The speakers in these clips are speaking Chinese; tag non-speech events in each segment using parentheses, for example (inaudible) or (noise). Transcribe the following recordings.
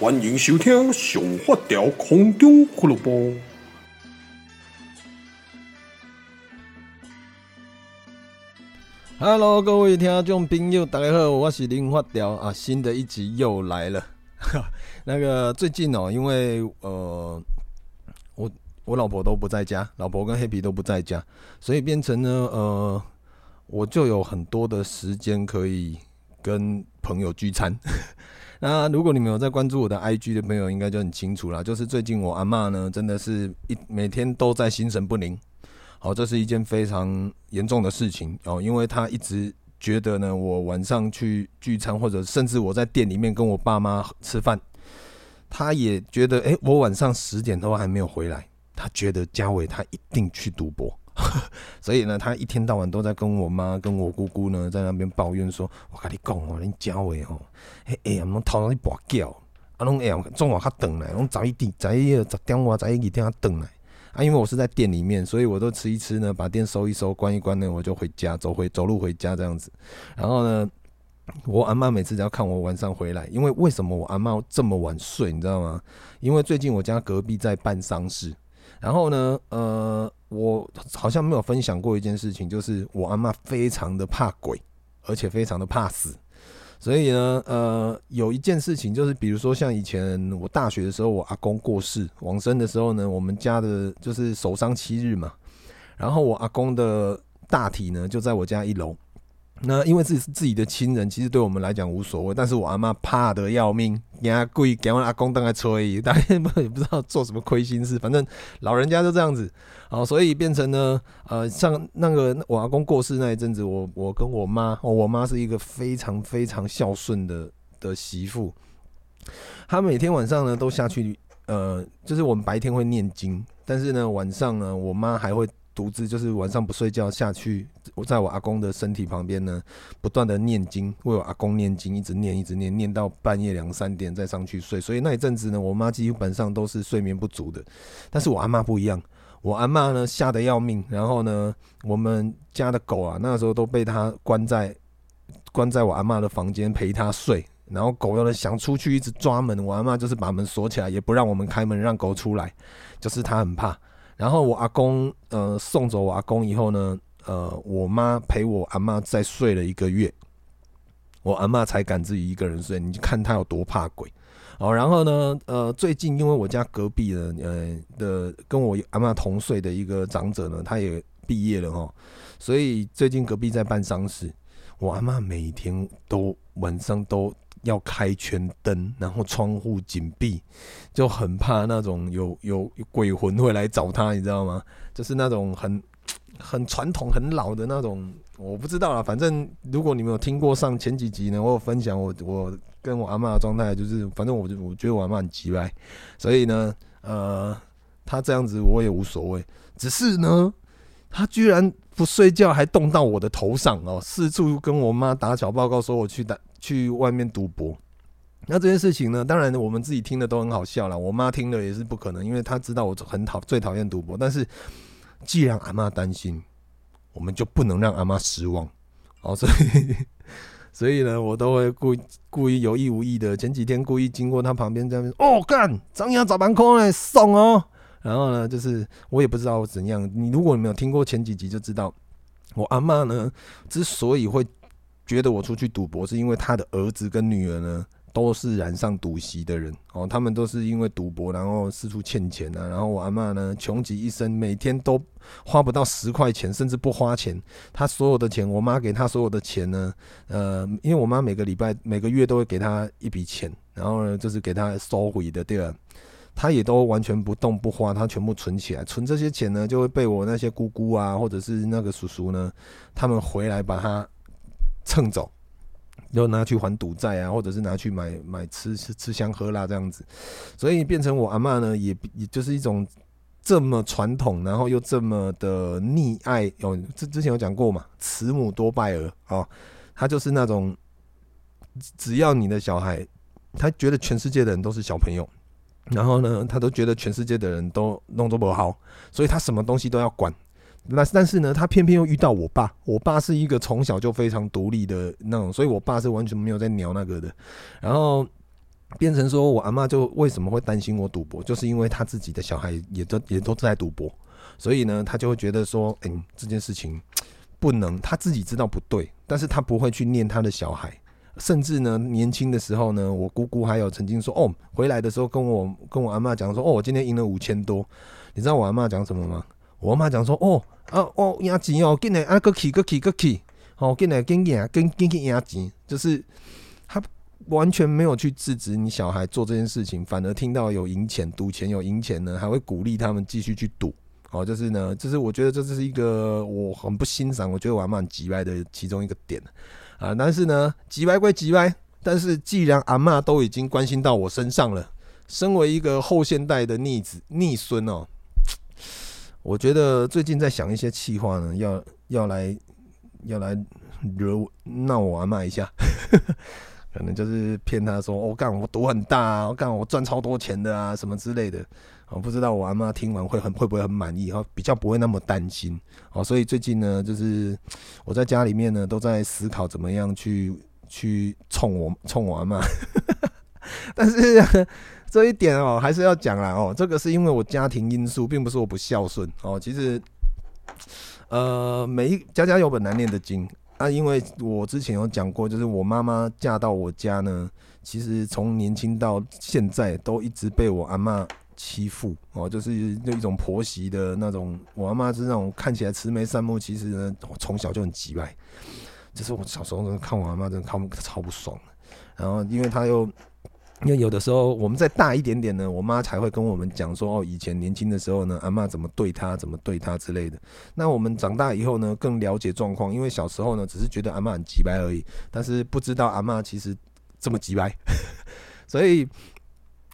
欢迎收听《上发条空中俱乐部》。Hello，各位听众朋友，大家好，我是林发条啊，新的一集又来了。(laughs) 那个最近哦，因为呃，我我老婆都不在家，老婆跟黑皮都不在家，所以变成呢呃，我就有很多的时间可以跟朋友聚餐。(laughs) 那如果你们有在关注我的 IG 的朋友，应该就很清楚了。就是最近我阿嬷呢，真的是一每天都在心神不宁。好，这是一件非常严重的事情哦，因为她一直觉得呢，我晚上去聚餐，或者甚至我在店里面跟我爸妈吃饭，她也觉得，哎，我晚上十点都还没有回来，她觉得家伟他一定去赌博。(laughs) 所以呢，他一天到晚都在跟我妈、跟我姑姑呢，在那边抱怨说：“我跟你讲哦，你家伟哦，哎哎呀，拢偷到你跋筊，啊拢哎呀，中午较等来，拢早一点、早一十点外、早一点他等来。啊，因为我是在店里面，所以我都吃一吃呢，把店收一收、关一关呢，我就回家，走回走路回家这样子。然后呢，我阿妈每次只要看我晚上回来，因为为什么我阿妈这么晚睡，你知道吗？因为最近我家隔壁在办丧事。然后呢，呃，好像没有分享过一件事情，就是我阿妈非常的怕鬼，而且非常的怕死。所以呢，呃，有一件事情就是，比如说像以前我大学的时候，我阿公过世往生的时候呢，我们家的就是守丧七日嘛。然后我阿公的大体呢就在我家一楼。那因为自己是自己的亲人，其实对我们来讲无所谓。但是我阿妈怕得要命，给他跪，给我阿公当来催，大家也不知道做什么亏心事。反正老人家就这样子，好，所以变成呢，呃，像那个我阿公过世那一阵子，我我跟我妈，我妈是一个非常非常孝顺的的媳妇，她每天晚上呢都下去，呃，就是我们白天会念经，但是呢晚上呢，我妈还会。独自就是晚上不睡觉下去，我在我阿公的身体旁边呢，不断的念经，为我阿公念经，一直念一直念，念到半夜两三点再上去睡。所以那一阵子呢，我妈基本上都是睡眠不足的。但是我阿妈不一样，我阿妈呢吓得要命，然后呢，我们家的狗啊，那时候都被她关在关在我阿妈的房间陪她睡，然后狗要是想出去一直抓门，我阿妈就是把门锁起来，也不让我们开门让狗出来，就是她很怕。然后我阿公呃送走我阿公以后呢，呃我妈陪我阿妈再睡了一个月，我阿妈才敢自己一个人睡。你看她有多怕鬼哦。然后呢，呃最近因为我家隔壁的呃的跟我阿妈同岁的一个长者呢，他也毕业了哦，所以最近隔壁在办丧事，我阿妈每天都晚上都。要开全灯，然后窗户紧闭，就很怕那种有有鬼魂会来找他，你知道吗？就是那种很很传统、很老的那种，我不知道啦。反正如果你们有听过上前几集呢，我有分享我我跟我阿嬷的状态，就是反正我就我觉得我阿嬷很奇怪，所以呢，呃，他这样子我也无所谓，只是呢，他居然不睡觉，还动到我的头上哦，四处跟我妈打小报告，说我去打。去外面赌博，那这件事情呢？当然我们自己听的都很好笑了。我妈听了也是不可能，因为她知道我很讨最讨厌赌博。但是既然阿妈担心，我们就不能让阿妈失望。哦，所以所以呢，我都会故意故意有意无意的，前几天故意经过她旁边这样哦，干张牙找板空嘞，送哦。然后呢，就是我也不知道怎样。你如果你没有听过前几集，就知道我阿妈呢之所以会。觉得我出去赌博是因为他的儿子跟女儿呢都是染上赌息的人哦，他们都是因为赌博然后四处欠钱啊，然后我阿嬷呢穷极一生，每天都花不到十块钱，甚至不花钱。他所有的钱，我妈给他所有的钱呢，呃，因为我妈每个礼拜每个月都会给他一笔钱，然后呢就是给他收回的，对吧？他也都完全不动不花，他全部存起来，存这些钱呢就会被我那些姑姑啊或者是那个叔叔呢，他们回来把他。蹭走，就拿去还赌债啊，或者是拿去买买吃吃吃香喝辣这样子，所以变成我阿嬷呢，也也就是一种这么传统，然后又这么的溺爱。有之之前有讲过嘛，慈母多败儿哦，他就是那种只要你的小孩，他觉得全世界的人都是小朋友，然后呢，他都觉得全世界的人都弄得不好，所以他什么东西都要管。那但是呢，他偏偏又遇到我爸。我爸是一个从小就非常独立的那种，所以我爸是完全没有在鸟那个的。然后变成说我阿妈就为什么会担心我赌博，就是因为他自己的小孩也都也都在赌博，所以呢，他就会觉得说，嗯，这件事情不能，他自己知道不对，但是他不会去念他的小孩。甚至呢，年轻的时候呢，我姑姑还有曾经说，哦，回来的时候跟我跟我阿妈讲说，哦，我今天赢了五千多。你知道我阿妈讲什么吗？我妈讲说：“哦，啊，哦，赢钱哦，进来啊，搁去，搁去，搁去，哦，进来，跟赢，跟跟去赢钱，就是他完全没有去制止你小孩做这件事情，反而听到有赢钱、赌钱有赢钱呢，还会鼓励他们继续去赌。哦，就是呢，就是我觉得这是一个我很不欣赏，我觉得我阿嬷很急歪的其中一个点啊。但是呢，急歪归急歪，但是既然阿嬷都已经关心到我身上了，身为一个后现代的逆子逆孙哦。”我觉得最近在想一些气话呢，要要来要来惹闹我阿嬷一下，(laughs) 可能就是骗他说：“、哦、干我赌很大啊，干我赚超多钱的啊，什么之类的。”我不知道我阿嬷听完会很会不会很满意，然后比较不会那么担心。哦，所以最近呢，就是我在家里面呢，都在思考怎么样去去冲我冲我阿嬷，(laughs) 但是。这一点哦，还是要讲啦哦。这个是因为我家庭因素，并不是我不孝顺哦。其实，呃，每一家家有本难念的经啊。因为我之前有讲过，就是我妈妈嫁到我家呢，其实从年轻到现在都一直被我阿妈欺负哦，就是那一种婆媳的那种。我阿妈是那种看起来慈眉善目，其实呢，我从小就很急败。就是我小时候看我阿妈，真的看超不爽。然后，因为她又。因为有的时候我们再大一点点呢，我妈才会跟我们讲说哦，以前年轻的时候呢，阿嬷怎么对她，怎么对她之类的。那我们长大以后呢，更了解状况。因为小时候呢，只是觉得阿嬷很急白而已，但是不知道阿嬷其实这么急白。(laughs) 所以，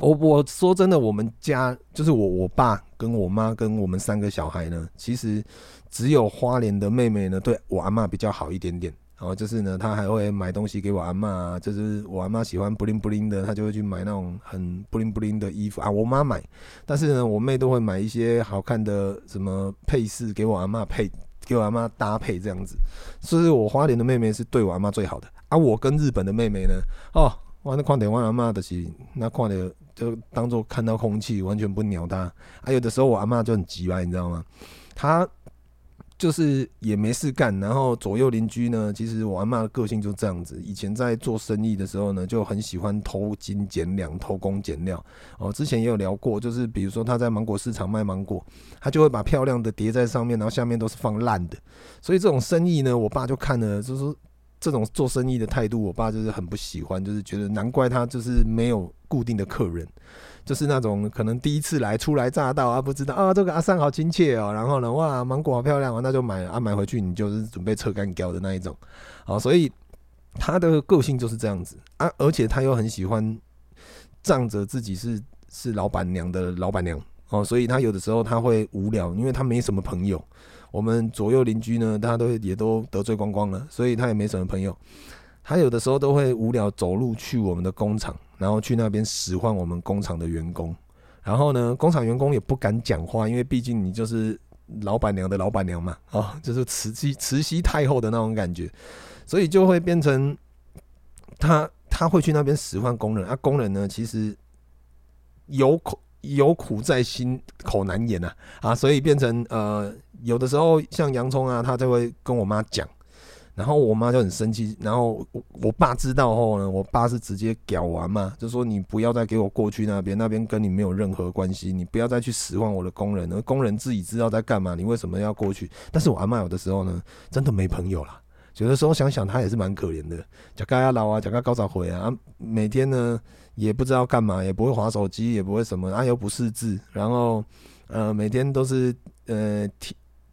我我说真的，我们家就是我我爸跟我妈跟我们三个小孩呢，其实只有花莲的妹妹呢，对我阿嬷比较好一点点。然后就是呢，他还会买东西给我阿嬷，就是我阿嬷喜欢布灵布灵的，他就会去买那种很布灵布灵的衣服啊。我妈买，但是呢，我妹都会买一些好看的什么配饰给我阿嬷配，给我阿嬷搭配这样子。所以，我花莲的妹妹是对我阿嬷最好的啊。我跟日本的妹妹呢，哦，我那看点我阿嬷的是那看点就当做看到空气，完全不鸟她。啊，有的时候我阿嬷就很急吧，你知道吗？她。就是也没事干，然后左右邻居呢，其实我阿嬷的个性就这样子。以前在做生意的时候呢，就很喜欢偷斤减两、偷工减料。哦，之前也有聊过，就是比如说他在芒果市场卖芒果，他就会把漂亮的叠在上面，然后下面都是放烂的。所以这种生意呢，我爸就看了，就是这种做生意的态度，我爸就是很不喜欢，就是觉得难怪他就是没有固定的客人。就是那种可能第一次来初来乍到啊，不知道啊，这个阿桑好亲切哦，然后呢，哇，芒果好漂亮哦，那就买啊，买回去你就是准备扯干胶的那一种，好，所以他的个性就是这样子。啊，而且他又很喜欢仗着自己是是老板娘的老板娘。哦，所以他有的时候他会无聊，因为他没什么朋友，我们左右邻居呢，他都也都得罪光光了，所以他也没什么朋友。他有的时候都会无聊，走路去我们的工厂，然后去那边使唤我们工厂的员工。然后呢，工厂员工也不敢讲话，因为毕竟你就是老板娘的老板娘嘛，哦，就是慈禧慈禧太后的那种感觉，所以就会变成他他会去那边使唤工人啊。工人呢，其实有苦有苦在心，口难言呐啊，所以变成呃，有的时候像洋葱啊，他就会跟我妈讲。然后我妈就很生气，然后我我爸知道后呢，我爸是直接屌完嘛，就说你不要再给我过去那边，那边跟你没有任何关系，你不要再去使唤我的工人，而工人自己知道在干嘛，你为什么要过去？但是我阿妈有的时候呢，真的没朋友啦，有的时候想想她也是蛮可怜的，讲个要老啊，讲个高早回啊，每天呢也不知道干嘛，也不会划手机，也不会什么，啊又不识字，然后呃每天都是呃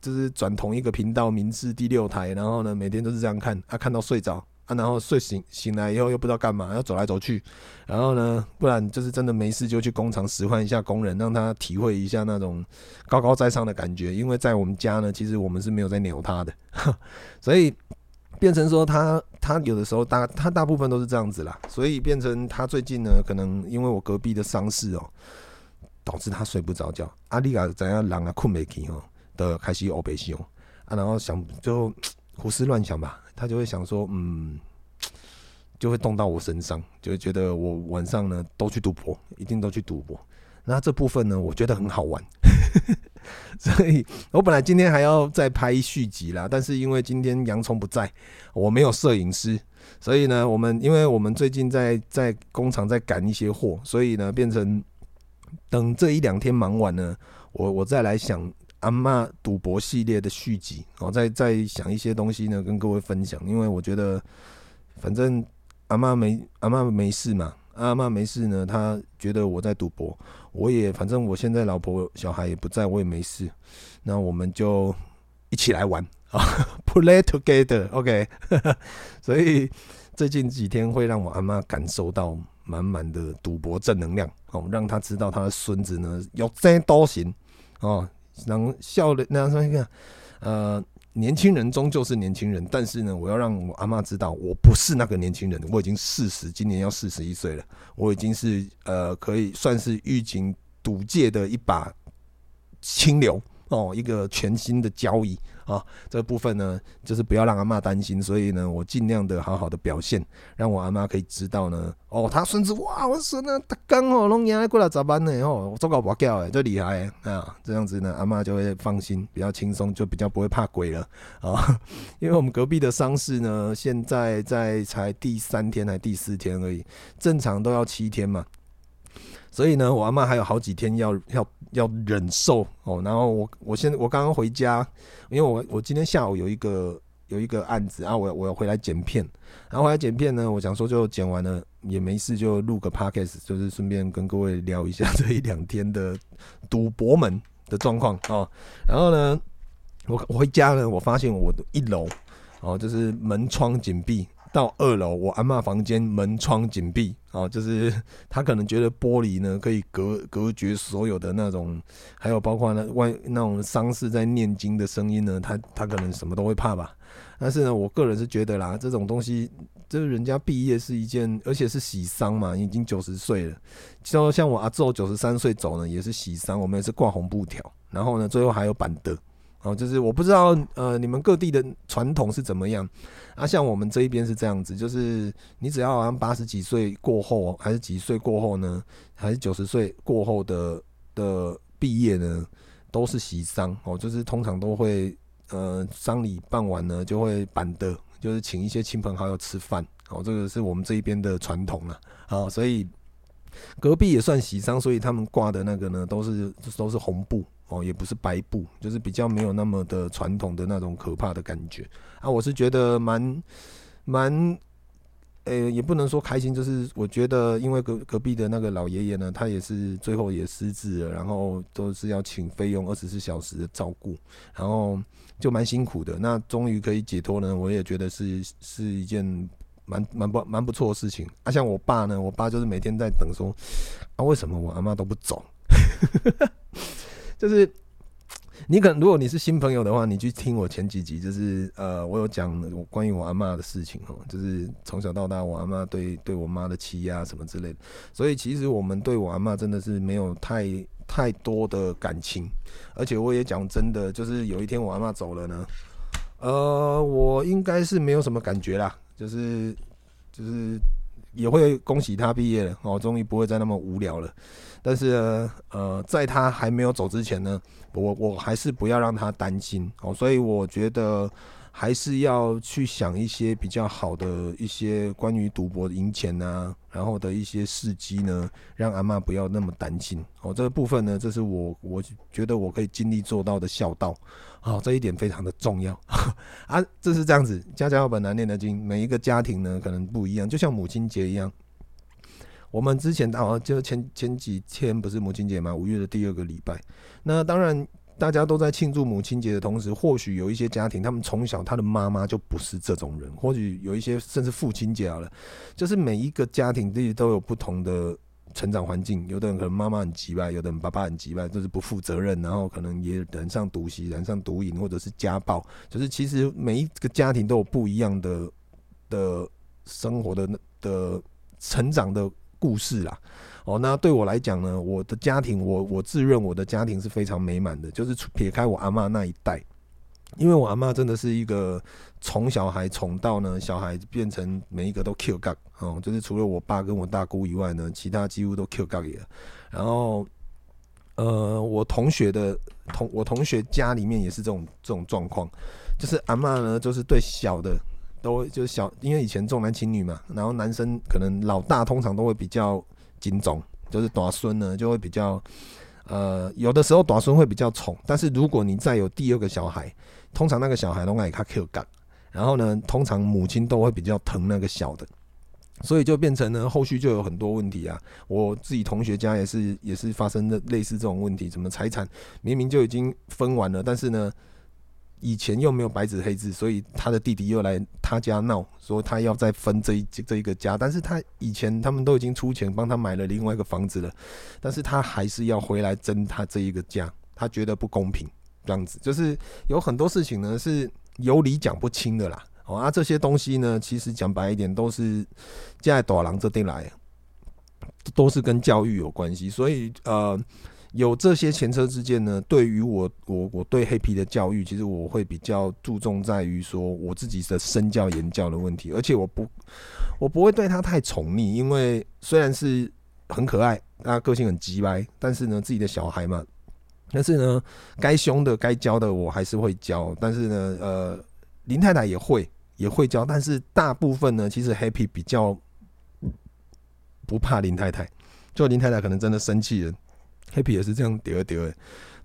就是转同一个频道，民视第六台，然后呢，每天都是这样看，啊，看到睡着，啊，然后睡醒醒来以后又不知道干嘛，要走来走去，然后呢，不然就是真的没事就去工厂使唤一下工人，让他体会一下那种高高在上的感觉。因为在我们家呢，其实我们是没有在鸟他的，(laughs) 所以变成说他他有的时候大他大部分都是这样子啦，所以变成他最近呢，可能因为我隔壁的丧事哦，导致他睡不着觉。阿丽啊怎样让啊困没起哦，的开始欧北西哦。啊，然后想就胡思乱想吧，他就会想说，嗯，就会动到我身上，就会觉得我晚上呢都去赌博，一定都去赌博。那这部分呢，我觉得很好玩，(laughs) 所以我本来今天还要再拍续集啦，但是因为今天洋葱不在，我没有摄影师，所以呢，我们因为我们最近在在工厂在赶一些货，所以呢，变成等这一两天忙完呢，我我再来想。阿妈赌博系列的续集，我再再想一些东西呢，跟各位分享。因为我觉得，反正阿妈没阿妈没事嘛，阿妈没事呢，她觉得我在赌博，我也反正我现在老婆小孩也不在，我也没事，那我们就一起来玩啊，(laughs) play together，OK。(laughs) 所以最近几天会让我阿妈感受到满满的赌博正能量哦，让她知道她的孙子呢有真多行哦。能笑的那样说一个，呃，年轻人终究是年轻人，但是呢，我要让我阿妈知道，我不是那个年轻人，我已经四十，今年要四十一岁了，我已经是呃，可以算是预警赌界的一把清流哦，一个全新的交易。啊，这部分呢，就是不要让阿妈担心，所以呢，我尽量的好好的表现，让我阿妈可以知道呢。哦，他孙子哇，我孙呢，他刚好拢赢过来咋办呢？哦，我做个保镖哎，最厉害啊！这样子呢，阿妈就会放心，比较轻松，就比较不会怕鬼了啊。(laughs) 因为我们隔壁的丧事呢，现在在才第三天还第四天而已，正常都要七天嘛。所以呢，我阿嬷还有好几天要要要忍受哦。然后我我现在我刚刚回家，因为我我今天下午有一个有一个案子啊，我我要回来剪片，然后回来剪片呢，我想说就剪完了也没事，就录个 podcast，就是顺便跟各位聊一下这一两天的赌博门的状况哦。然后呢，我我回家呢，我发现我的一楼哦，就是门窗紧闭。到二楼，我阿嬷房间门窗紧闭，哦，就是 (laughs) 他可能觉得玻璃呢可以隔隔绝所有的那种，还有包括那外那种丧事在念经的声音呢，他他可能什么都会怕吧。但是呢，我个人是觉得啦，这种东西，就是人家毕业是一件，而且是喜丧嘛，已经九十岁了。就像我阿祖九十三岁走呢，也是喜丧，我们也是挂红布条，然后呢，最后还有板凳。哦，就是我不知道，呃，你们各地的传统是怎么样啊？像我们这一边是这样子，就是你只要好像八十几岁过后，还是几岁过后呢，还是九十岁过后的的毕业呢，都是喜丧哦。就是通常都会，呃，丧礼办完呢，就会办的，就是请一些亲朋好友吃饭。哦，这个是我们这一边的传统了。好，所以隔壁也算喜丧，所以他们挂的那个呢，都是都是红布。哦，也不是白布，就是比较没有那么的传统的那种可怕的感觉啊。我是觉得蛮蛮，呃、也不能说开心，就是我觉得，因为隔隔壁的那个老爷爷呢，他也是最后也失智了，然后都是要请费用二十四小时的照顾，然后就蛮辛苦的。那终于可以解脱呢，我也觉得是是一件蛮蛮不蛮不错的事情。啊，像我爸呢，我爸就是每天在等说，啊，为什么我阿妈都不走？(laughs) 就是你可能，如果你是新朋友的话，你去听我前几集，就是呃，我有讲关于我阿嬷的事情哦，就是从小到大我阿嬷对对我妈的欺压什么之类的，所以其实我们对我阿嬷真的是没有太太多的感情，而且我也讲真的，就是有一天我阿嬷走了呢，呃，我应该是没有什么感觉啦，就是就是也会恭喜他毕业了哦，终于不会再那么无聊了。但是，呃，在他还没有走之前呢，我我还是不要让他担心哦，所以我觉得还是要去想一些比较好的一些关于赌博赢钱啊，然后的一些事迹呢，让阿妈不要那么担心哦。这个部分呢，这是我我觉得我可以尽力做到的孝道，哦，这一点非常的重要 (laughs) 啊。这是这样子，家家有本难念的经，每一个家庭呢可能不一样，就像母亲节一样。我们之前啊，就前前几天不是母亲节嘛，五月的第二个礼拜。那当然，大家都在庆祝母亲节的同时，或许有一些家庭，他们从小他的妈妈就不是这种人，或许有一些甚至父亲节好了，就是每一个家庭自己都有不同的成长环境，有的人可能妈妈很急败，有的人爸爸很急败，就是不负责任，然后可能也染上毒习、染上毒瘾，或者是家暴，就是其实每一个家庭都有不一样的的生 (laughs) 活的的成长的故事啦。哦，那对我来讲呢，我的家庭，我我自认我的家庭是非常美满的，就是撇开我阿嬷那一代，因为我阿嬷真的是一个宠小孩宠到呢，小孩变成每一个都 Q 杠哦，就是除了我爸跟我大姑以外呢，其他几乎都 Q 杠了。然后，呃，我同学的同我同学家里面也是这种这种状况，就是阿嬷呢，就是对小的都就是小，因为以前重男轻女嘛，然后男生可能老大通常都会比较。金种就是大孙呢，就会比较，呃，有的时候大孙会比较宠，但是如果你再有第二个小孩，通常那个小孩都爱他 Q 杠，然后呢，通常母亲都会比较疼那个小的，所以就变成呢，后续就有很多问题啊。我自己同学家也是也是发生的类似这种问题，什么财产明明就已经分完了，但是呢。以前又没有白纸黑字，所以他的弟弟又来他家闹，说他要再分这一这一个家。但是他以前他们都已经出钱帮他买了另外一个房子了，但是他还是要回来争他这一个家，他觉得不公平。这样子就是有很多事情呢是有理讲不清的啦。哦，啊，这些东西呢，其实讲白一点，都是在大人这边来，都是跟教育有关系。所以呃。有这些前车之鉴呢，对于我，我我对黑皮的教育，其实我会比较注重在于说我自己的身教言教的问题，而且我不，我不会对他太宠溺，因为虽然是很可爱，他个性很急掰，但是呢，自己的小孩嘛，但是呢，该凶的、该教的，我还是会教，但是呢，呃，林太太也会也会教，但是大部分呢，其实黑皮比较不怕林太太，就林太太可能真的生气了。Happy 也是这样丢丢，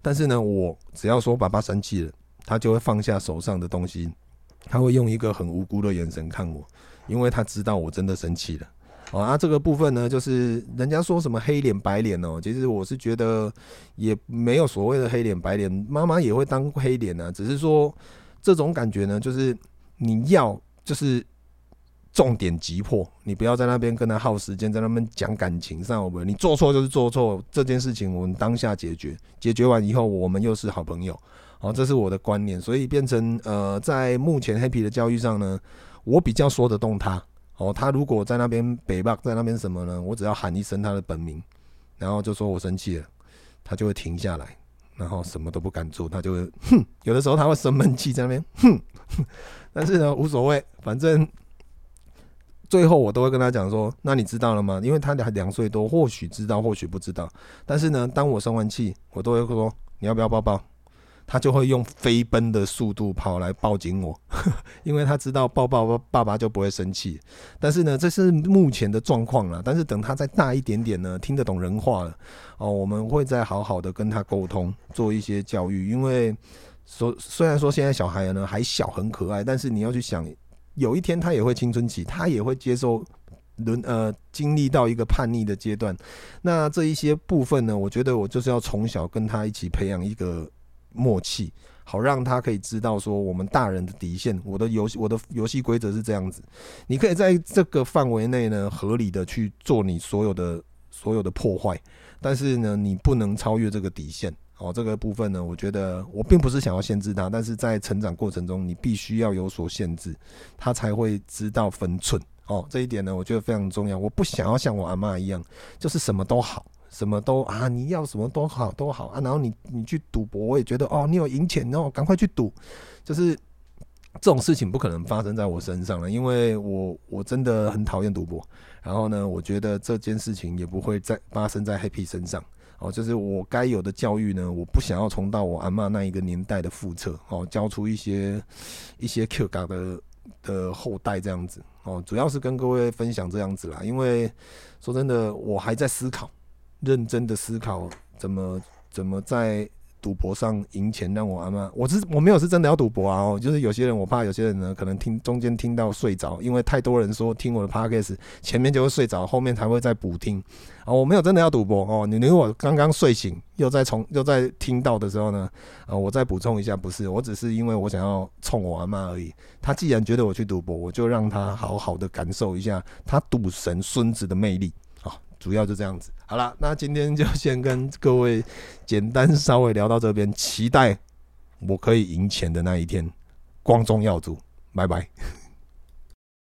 但是呢，我只要说爸爸生气了，他就会放下手上的东西，他会用一个很无辜的眼神看我，因为他知道我真的生气了。哦，啊，这个部分呢，就是人家说什么黑脸白脸哦，其实我是觉得也没有所谓的黑脸白脸，妈妈也会当黑脸啊，只是说这种感觉呢，就是你要就是。重点急迫，你不要在那边跟他耗时间，在那边讲感情上，我们你做错就是做错，这件事情我们当下解决，解决完以后我们又是好朋友，哦，这是我的观念，所以变成呃，在目前黑皮的教育上呢，我比较说得动他，哦，他如果在那边北霸，在那边什么呢？我只要喊一声他的本名，然后就说我生气了，他就会停下来，然后什么都不敢做，他就会哼，有的时候他会生闷气在那边哼，但是呢无所谓，反正。最后我都会跟他讲说，那你知道了吗？因为他两两岁多，或许知道，或许不知道。但是呢，当我生完气，我都会说你要不要抱抱？他就会用飞奔的速度跑来抱紧我，(laughs) 因为他知道抱抱爸爸就不会生气。但是呢，这是目前的状况了。但是等他再大一点点呢，听得懂人话了哦，我们会再好好的跟他沟通，做一些教育。因为说虽然说现在小孩呢还小很可爱，但是你要去想。有一天他也会青春期，他也会接受轮呃经历到一个叛逆的阶段。那这一些部分呢，我觉得我就是要从小跟他一起培养一个默契，好让他可以知道说我们大人的底线。我的游戏我的游戏规则是这样子，你可以在这个范围内呢合理的去做你所有的所有的破坏，但是呢你不能超越这个底线。哦，这个部分呢，我觉得我并不是想要限制他，但是在成长过程中，你必须要有所限制，他才会知道分寸。哦，这一点呢，我觉得非常重要。我不想要像我阿嬷一样，就是什么都好，什么都啊，你要什么都好都好啊，然后你你去赌博，我也觉得哦，你有赢钱哦，赶快去赌，就是这种事情不可能发生在我身上了，因为我我真的很讨厌赌博。然后呢，我觉得这件事情也不会再发生在 Happy 身上。哦，就是我该有的教育呢，我不想要重蹈我阿嬷那一个年代的覆辙，哦，教出一些一些 Q 嘎的的后代这样子，哦，主要是跟各位分享这样子啦，因为说真的，我还在思考，认真的思考怎么怎么在赌博上赢钱，让我阿妈，我是我没有是真的要赌博啊，哦，就是有些人我怕有些人呢可能听中间听到睡着，因为太多人说听我的 podcast 前面就会睡着，后面才会再补听啊，我没有真的要赌博哦，你如果刚刚睡醒又在从又在听到的时候呢，啊，我再补充一下，不是，我只是因为我想要冲我阿妈而已，他既然觉得我去赌博，我就让他好好的感受一下他赌神孙子的魅力。主要就这样子，好了，那今天就先跟各位简单稍微聊到这边，期待我可以赢钱的那一天，光宗耀祖，拜拜。